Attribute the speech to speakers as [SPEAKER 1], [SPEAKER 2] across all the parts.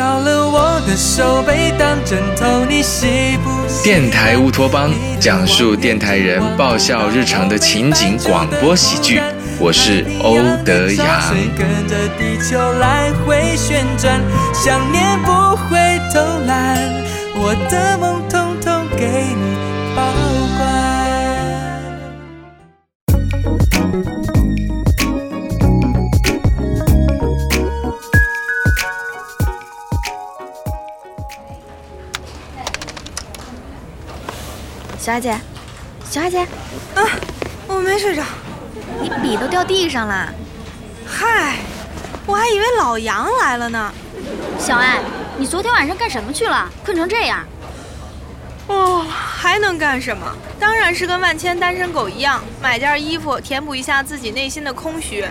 [SPEAKER 1] 少了我的手背当枕头，你喜不？
[SPEAKER 2] 电台乌托邦讲述电台人爆笑日常的情景广播喜剧，我是欧德阳。
[SPEAKER 1] 跟着地球来回旋转，想念不会偷懒，我的梦统统给你
[SPEAKER 3] 小阿姐，小阿姐，
[SPEAKER 4] 啊，我没睡着。
[SPEAKER 3] 你笔都掉地上了。
[SPEAKER 4] 嗨，我还以为老杨来了呢。
[SPEAKER 3] 小艾，你昨天晚上干什么去了？困成这样。
[SPEAKER 4] 哦，还能干什么？当然是跟万千单身狗一样，买件衣服填补一下自己内心的空虚。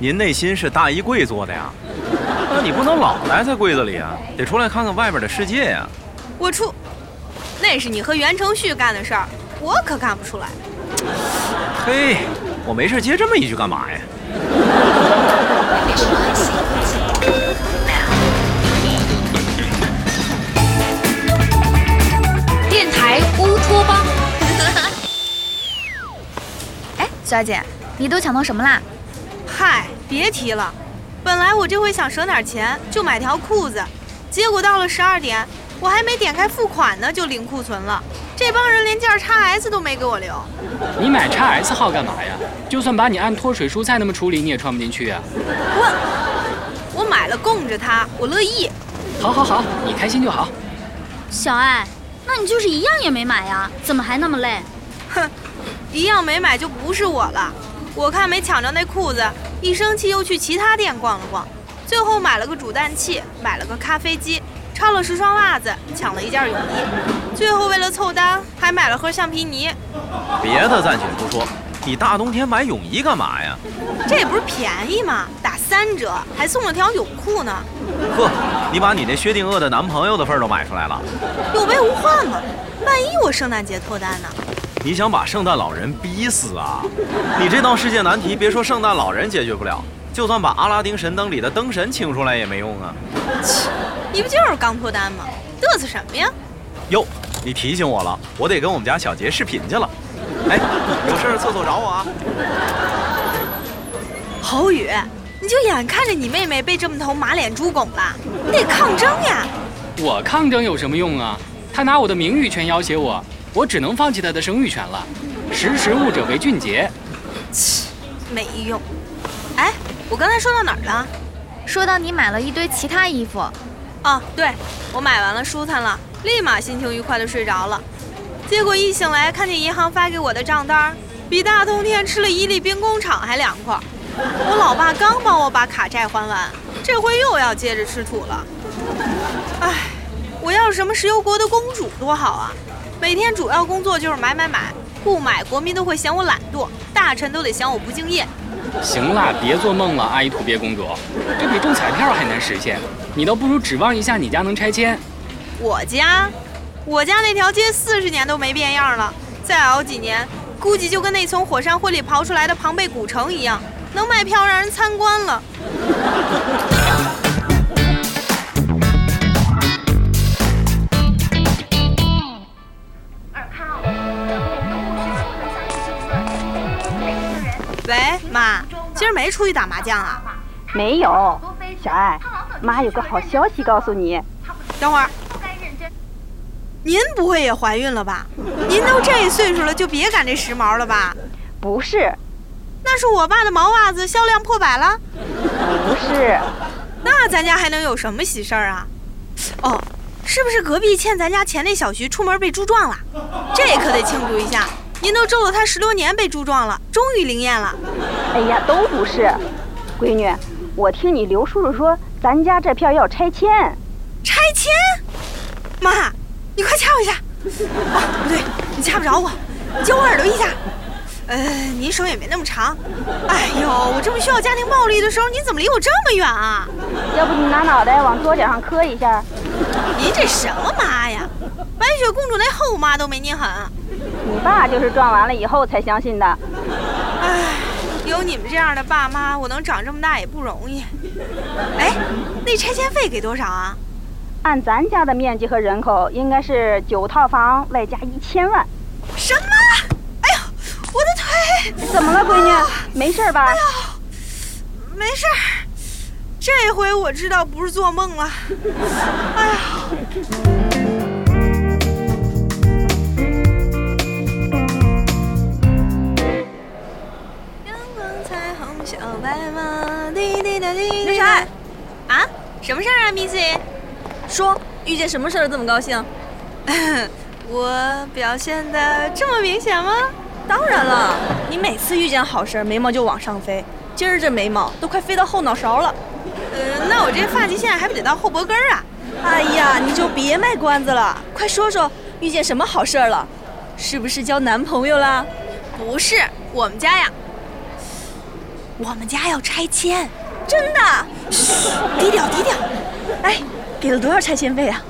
[SPEAKER 5] 您内心是大衣柜做的呀？那你不能老待在柜子里啊，得出来看看外面的世界呀。
[SPEAKER 4] 我出，那是你和袁承旭干的事儿，我可干不出来。
[SPEAKER 5] 嘿，我没事接这么一句干嘛呀？
[SPEAKER 3] 电台乌托邦。哎，小姐，你都抢到什么啦？
[SPEAKER 4] 嗨，别提了，本来我这回想省点钱，就买条裤子，结果到了十二点，我还没点开付款呢，就零库存了。这帮人连件 XS 都没给我留。
[SPEAKER 6] 你买 XS 号干嘛呀？就算把你按脱水蔬菜那么处理，你也穿不进去啊！
[SPEAKER 4] 我我买了供着它，我乐意。
[SPEAKER 6] 好好好，你开心就好。
[SPEAKER 3] 小艾，那你就是一样也没买呀？怎么还那么累？
[SPEAKER 4] 哼，一样没买就不是我了。我看没抢着那裤子，一生气又去其他店逛了逛，最后买了个煮蛋器，买了个咖啡机，抄了十双袜子，抢了一件泳衣，最后为了凑单还买了盒橡皮泥。
[SPEAKER 5] 别的暂且不说，你大冬天买泳衣干嘛呀？
[SPEAKER 4] 这不是便宜吗？打三折，还送了条泳裤呢。
[SPEAKER 5] 呵，你把你那薛定谔的男朋友的份儿都买出来了，
[SPEAKER 4] 有备无患嘛。万一我圣诞节脱单呢？
[SPEAKER 5] 你想把圣诞老人逼死啊？你这道世界难题，别说圣诞老人解决不了，就算把阿拉丁神灯里的灯神请出来也没用啊！
[SPEAKER 4] 切，你不就是刚脱单吗？嘚瑟什么呀？
[SPEAKER 5] 哟，你提醒我了，我得跟我们家小杰视频去了。哎，有事厕所找我啊！
[SPEAKER 4] 侯宇，你就眼看着你妹妹被这么头马脸猪拱了，你得抗争呀！
[SPEAKER 6] 我抗争有什么用啊？他拿我的名誉权要挟我，我只能放弃他的生育权了。识时务者为俊杰。
[SPEAKER 4] 切，没用。哎，我刚才说到哪儿了？
[SPEAKER 3] 说到你买了一堆其他衣服。
[SPEAKER 4] 哦，对，我买完了舒坦了，立马心情愉快的睡着了。结果一醒来，看见银行发给我的账单，比大冬天吃了伊利兵工厂还凉快。我老爸刚帮我把卡债还完，这回又要接着吃土了。唉，我要是什么石油国的公主多好啊！每天主要工作就是买买买，不买国民都会嫌我懒惰，大臣都得嫌我不敬业。
[SPEAKER 6] 行了，别做梦了，阿依土鳖公主，这比中彩票还难实现。你倒不如指望一下你家能拆迁。
[SPEAKER 4] 我家，我家那条街四十年都没变样了，再熬几年，估计就跟那从火山灰里刨出来的庞贝古城一样，能卖票让人参观了。喂，妈，今儿没出去打麻将啊？
[SPEAKER 7] 没有，小爱，妈有个好消息告诉你。
[SPEAKER 4] 等会儿，您不会也怀孕了吧？您都这岁数了，就别赶这时髦了吧？
[SPEAKER 7] 不是，
[SPEAKER 4] 那是我爸的毛袜子销量破百了？
[SPEAKER 7] 不是，
[SPEAKER 4] 那咱家还能有什么喜事儿啊？哦，是不是隔壁欠咱家钱那小徐出门被猪撞了？这可得庆祝一下！您都咒了他十多年被猪撞了，终于灵验了。
[SPEAKER 7] 哎呀，都不是，闺女，我听你刘叔叔说，咱家这片要拆迁。
[SPEAKER 4] 拆迁？妈，你快掐我一下！啊，不对，你掐不着我，你揪我耳朵一下。呃，您手也没那么长。哎呦，我这么需要家庭暴力的时候，你怎么离我这么远啊？
[SPEAKER 7] 要不你拿脑袋往桌角上磕一下？
[SPEAKER 4] 您这什么妈呀？白雪公主那后妈都没您狠。
[SPEAKER 7] 你爸就是撞完了以后才相信的。
[SPEAKER 4] 唉，有你们这样的爸妈，我能长这么大也不容易。哎，那拆迁费给多少啊？
[SPEAKER 7] 按咱家的面积和人口，应该是九套房外加一千万。
[SPEAKER 4] 什么？哎呦，我的腿！
[SPEAKER 7] 怎么了，闺女？没事吧？
[SPEAKER 4] 哎呦没事儿，这回我知道不是做梦了。哎呀！小白马，滴滴答滴滴。
[SPEAKER 8] 刘小爱，
[SPEAKER 4] 啊，什么事儿啊，Missy？
[SPEAKER 8] 说遇见什么事儿这么高兴？
[SPEAKER 4] 我表现的这么明显吗？
[SPEAKER 8] 当然了，你每次遇见好事儿，眉毛就往上飞。今儿这眉毛都快飞到后脑勺了。
[SPEAKER 4] 呃，那我这发际线还不得到后脖根儿啊？
[SPEAKER 8] 哎呀，你就别卖关子了，快说说遇见什么好事儿了？是不是交男朋友啦？
[SPEAKER 4] 不是，我们家呀，我们家要拆迁，
[SPEAKER 8] 真的？
[SPEAKER 4] 嘘，低调低调。
[SPEAKER 8] 哎，给了多少拆迁费啊？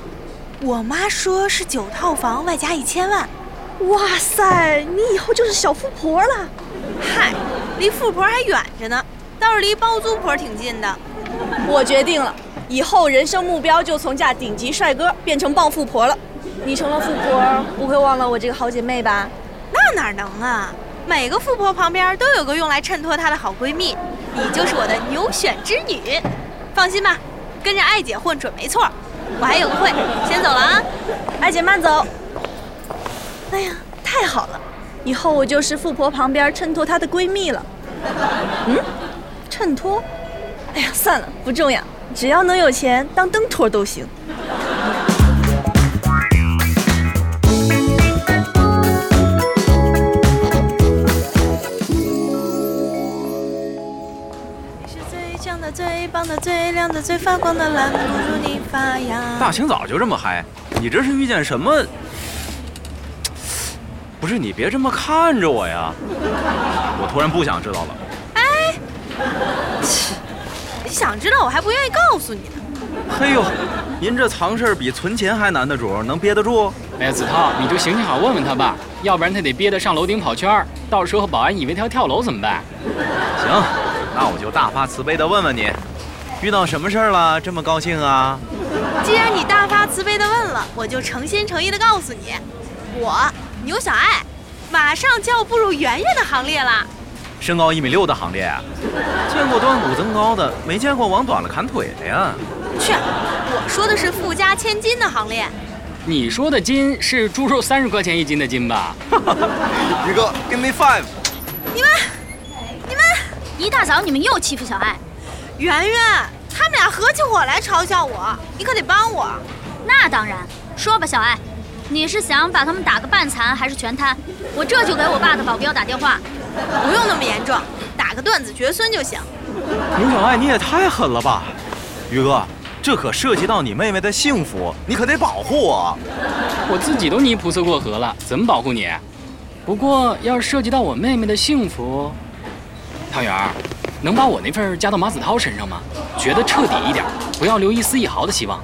[SPEAKER 4] 我妈说是九套房外加一千万。
[SPEAKER 8] 哇塞，你以后就是小富婆了。
[SPEAKER 4] 嗨，离富婆还远着呢，倒是离包租婆挺近的。
[SPEAKER 8] 我决定了，以后人生目标就从嫁顶级帅哥变成傍富婆了。你成了富婆，不会忘了我这个好姐妹吧？
[SPEAKER 4] 那哪能啊！每个富婆旁边都有个用来衬托她的好闺蜜，你就是我的牛选之女。放心吧，跟着艾姐混准没错。我还有个会，先走了啊！
[SPEAKER 8] 艾姐慢走。哎呀，太好了，以后我就是富婆旁边衬托她的闺蜜了。嗯，衬托？哎呀，算了，不重要，只要能有钱当灯托都行。
[SPEAKER 4] 最棒的、最亮的、最发光的蓝，不住你发芽。
[SPEAKER 5] 大清早就这么嗨，你这是遇见什么？不是你别这么看着我呀！我突然不想知道了。
[SPEAKER 4] 哎你想知道我还不愿意告诉你呢。
[SPEAKER 5] 嘿呦，您这藏事儿比存钱还难的主儿，能憋得住？
[SPEAKER 6] 哎呀，子韬，你就行行好，问问他吧，要不然他得憋得上楼顶跑圈儿，到时候保安以为他要跳楼怎么办？
[SPEAKER 5] 行，那我就大发慈悲的问问你，遇到什么事儿了？这么高兴啊？
[SPEAKER 4] 既然你大发慈悲的问了，我就诚心诚意的告诉你，我牛小爱马上就要步入圆圆的行列了。
[SPEAKER 5] 身高一米六的行列啊？见过断骨增高的，没见过往短了砍腿的呀。
[SPEAKER 4] 去，我说的是富家千金的行列。
[SPEAKER 6] 你说的斤是猪肉三十块钱一斤的斤吧？
[SPEAKER 5] 宇哥，give me five。
[SPEAKER 4] 你们，
[SPEAKER 3] 一大早你们又欺负小爱，
[SPEAKER 4] 圆圆，他们俩合起伙来嘲笑我，你可得帮我。
[SPEAKER 3] 那当然。说吧，小爱，你是想把他们打个半残还是全瘫？我这就给我爸的保镖打电话。
[SPEAKER 4] 不用那么严重，打个断子绝孙就行。
[SPEAKER 5] 牛小爱，你也太狠了吧！宇哥，这可涉及到你妹妹的幸福，你可得保护我。
[SPEAKER 6] 我自己都泥菩萨过河了，怎么保护你？不过要是涉及到我妹妹的幸福，汤圆儿，能把我那份加到马子涛身上吗？觉得彻底一点，不要留一丝一毫的希望。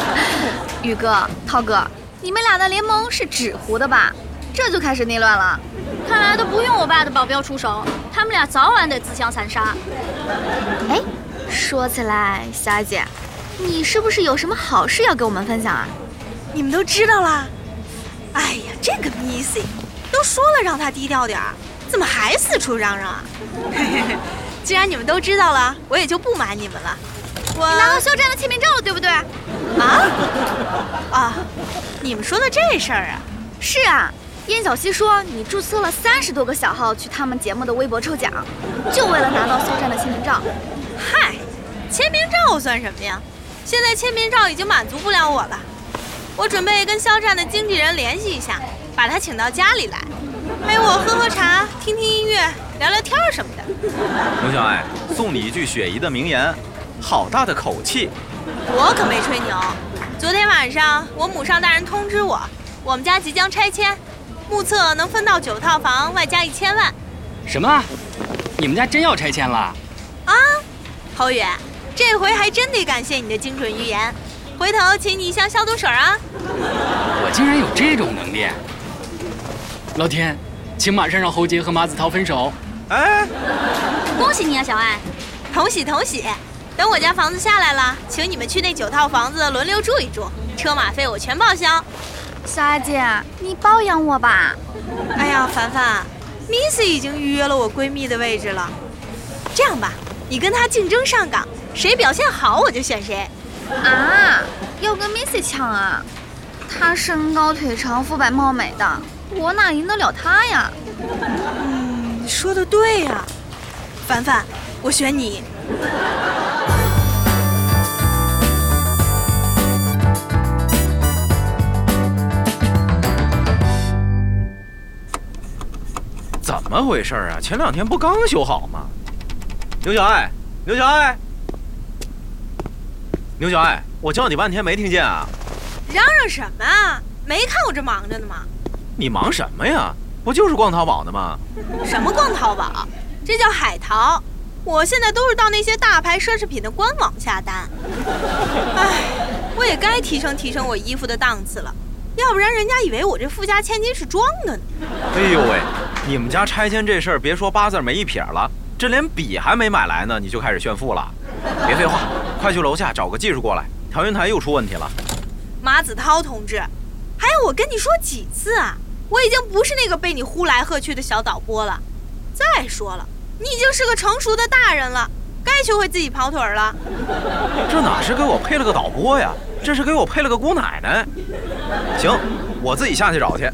[SPEAKER 9] 宇哥、涛哥，你们俩的联盟是纸糊的吧？这就开始内乱了。
[SPEAKER 3] 看来都不用我爸的保镖出手，他们俩早晚得自相残杀。
[SPEAKER 9] 哎，说起来，小艾姐，你是不是有什么好事要跟我们分享啊？
[SPEAKER 4] 你们都知道啦？哎呀，这个 Missy，都说了让她低调点儿，怎么还四处嚷嚷啊？既然你们都知道了，我也就不瞒你们了。我
[SPEAKER 9] 你拿到肖战的签名照了，对不对？
[SPEAKER 4] 啊啊！你们说的这事儿啊？
[SPEAKER 9] 是啊，燕小溪说你注册了三十多个小号去他们节目的微博抽奖，就为了拿到肖战的签名照。
[SPEAKER 4] 嗨，签名照算什么呀？现在签名照已经满足不了我了。我准备跟肖战的经纪人联系一下，把他请到家里来，听听音乐、聊聊天什么的。
[SPEAKER 5] 龙小爱，送你一句雪姨的名言：好大的口气！
[SPEAKER 4] 我可没吹牛。昨天晚上，我母上大人通知我，我们家即将拆迁，目测能分到九套房，外加一千万。
[SPEAKER 6] 什么？你们家真要拆迁了？
[SPEAKER 4] 啊，侯宇，这回还真得感谢你的精准预言。回头请你一箱消毒水啊！
[SPEAKER 6] 我竟然有这种能力！老天，请马上让侯杰和马子韬分手！
[SPEAKER 5] 哎，
[SPEAKER 3] 恭喜你啊，小爱！
[SPEAKER 4] 同喜同喜！等我家房子下来了，请你们去那九套房子轮流住一住，车马费我全报销。
[SPEAKER 9] 小艾姐，你包养我吧。
[SPEAKER 4] 哎呀，凡凡，Missy 已经预约了我闺蜜的位置了。这样吧，你跟她竞争上岗，谁表现好我就选谁。
[SPEAKER 9] 啊，要跟 Missy 抢啊？她身高腿长，肤白貌美的，我哪赢得了他呀？
[SPEAKER 4] 嗯，说的对呀，凡凡，我选你。
[SPEAKER 5] 怎么回事啊？前两天不刚修好吗？牛小爱，牛小爱，牛小爱，我叫你半天没听见啊！
[SPEAKER 4] 嚷嚷什么啊？没看我这忙着呢吗？
[SPEAKER 5] 你忙什么呀？不就是逛淘宝呢吗？
[SPEAKER 4] 什么逛淘宝？这叫海淘。我现在都是到那些大牌奢侈品的官网下单。唉，我也该提升提升我衣服的档次了，要不然人家以为我这富家千金是装的呢。
[SPEAKER 5] 哎呦喂，你们家拆迁这事儿，别说八字没一撇了，这连笔还没买来呢，你就开始炫富了？别废话，快去楼下找个技术过来，调音台又出问题了。
[SPEAKER 4] 马子涛同志，还要我跟你说几次啊？我已经不是那个被你呼来喝去的小导播了。再说了。你已经是个成熟的大人了，该学会自己跑腿了。
[SPEAKER 5] 这哪是给我配了个导播呀？这是给我配了个姑奶奶。行，我自己下去找去。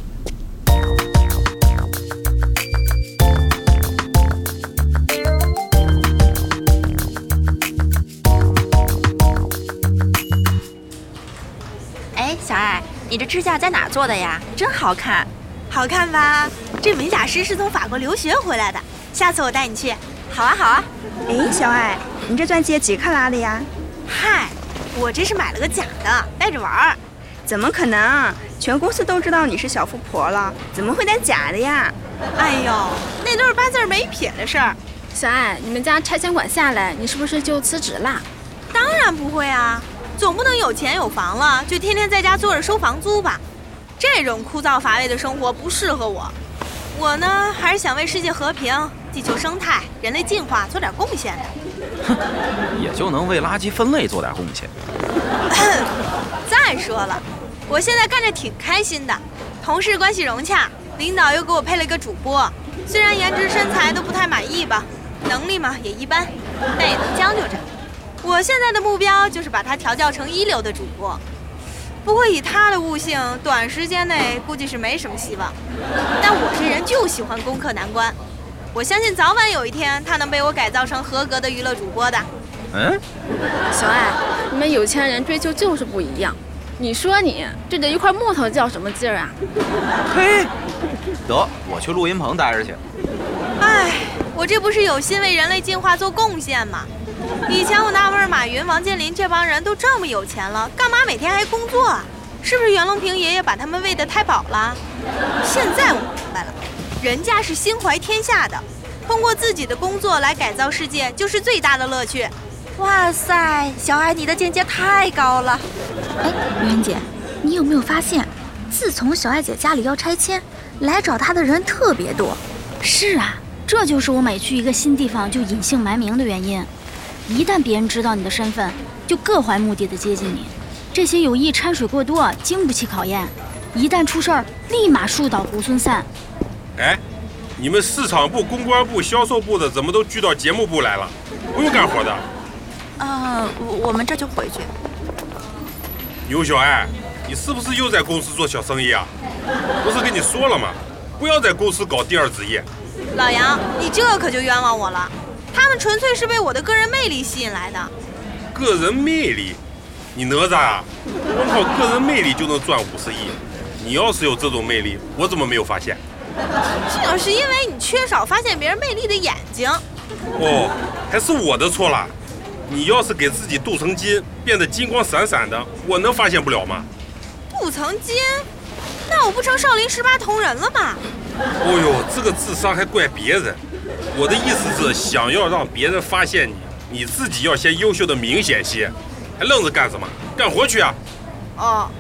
[SPEAKER 8] 你这指甲在哪做的呀？真好看，
[SPEAKER 4] 好看吧？这美甲师是从法国留学回来的。下次我带你去，
[SPEAKER 8] 好啊好啊。
[SPEAKER 7] 哎，小爱，你这钻戒几克拉的呀？
[SPEAKER 4] 嗨，我这是买了个假的，戴着玩儿。
[SPEAKER 7] 怎么可能？全公司都知道你是小富婆了，怎么会戴假的呀？
[SPEAKER 4] 哎呦，那都是八字没撇的事儿。
[SPEAKER 10] 小爱，你们家拆迁款下来，你是不是就辞职啦？
[SPEAKER 4] 当然不会啊，总不能有钱有房了就天天在家坐着收房租吧？这种枯燥乏味的生活不适合我。我呢，还是想为世界和平。地球生态、人类进化做点贡献的，
[SPEAKER 5] 哼，也就能为垃圾分类做点贡献。
[SPEAKER 4] 再说了，我现在干着挺开心的，同事关系融洽，领导又给我配了一个主播，虽然颜值身材都不太满意吧，能力嘛也一般，但也能将就着。我现在的目标就是把他调教成一流的主播，不过以他的悟性，短时间内估计是没什么希望。但我这人就喜欢攻克难关。我相信早晚有一天，他能被我改造成合格的娱乐主播的。
[SPEAKER 5] 嗯，
[SPEAKER 10] 小爱，你们有钱人追求就是不一样。你说你对着一块木头较什么劲儿啊？
[SPEAKER 5] 嘿，得，我去录音棚待着去。
[SPEAKER 4] 哎，我这不是有心为人类进化做贡献吗？以前我纳闷，马云、王健林这帮人都这么有钱了，干嘛每天还工作？啊？是不是袁隆平爷爷把他们喂得太饱了？现在我明白了。人家是心怀天下的，通过自己的工作来改造世界，就是最大的乐趣。
[SPEAKER 8] 哇塞，小爱你的境界太高了！
[SPEAKER 3] 哎，媛姐，你有没有发现，自从小爱姐家里要拆迁，来找她的人特别多？是啊，这就是我每去一个新地方就隐姓埋名的原因。一旦别人知道你的身份，就各怀目的的接近你。这些有意掺水过多，经不起考验。一旦出事儿，立马树倒猢狲散。
[SPEAKER 11] 哎，你们市场部、公关部、销售部的怎么都聚到节目部来了？不用干活的？
[SPEAKER 8] 呃，我们这就回去。
[SPEAKER 11] 牛小爱，你是不是又在公司做小生意啊？不是跟你说了吗？不要在公司搞第二职业。
[SPEAKER 4] 老杨，你这可就冤枉我了。他们纯粹是被我的个人魅力吸引来的。
[SPEAKER 11] 个人魅力？你哪吒啊？光靠个人魅力就能赚五十亿？你要是有这种魅力，我怎么没有发现？
[SPEAKER 4] 这是因为你缺少发现别人魅力的眼睛。
[SPEAKER 11] 哦，还是我的错了。你要是给自己镀层金，变得金光闪闪的，我能发现不了吗？
[SPEAKER 4] 镀层金？那我不成少林十八铜人了吗？
[SPEAKER 11] 哦呦，这个智商还怪别人。我的意思是，想要让别人发现你，你自己要先优秀的明显些。还愣着干什么？干活去啊！
[SPEAKER 4] 哦。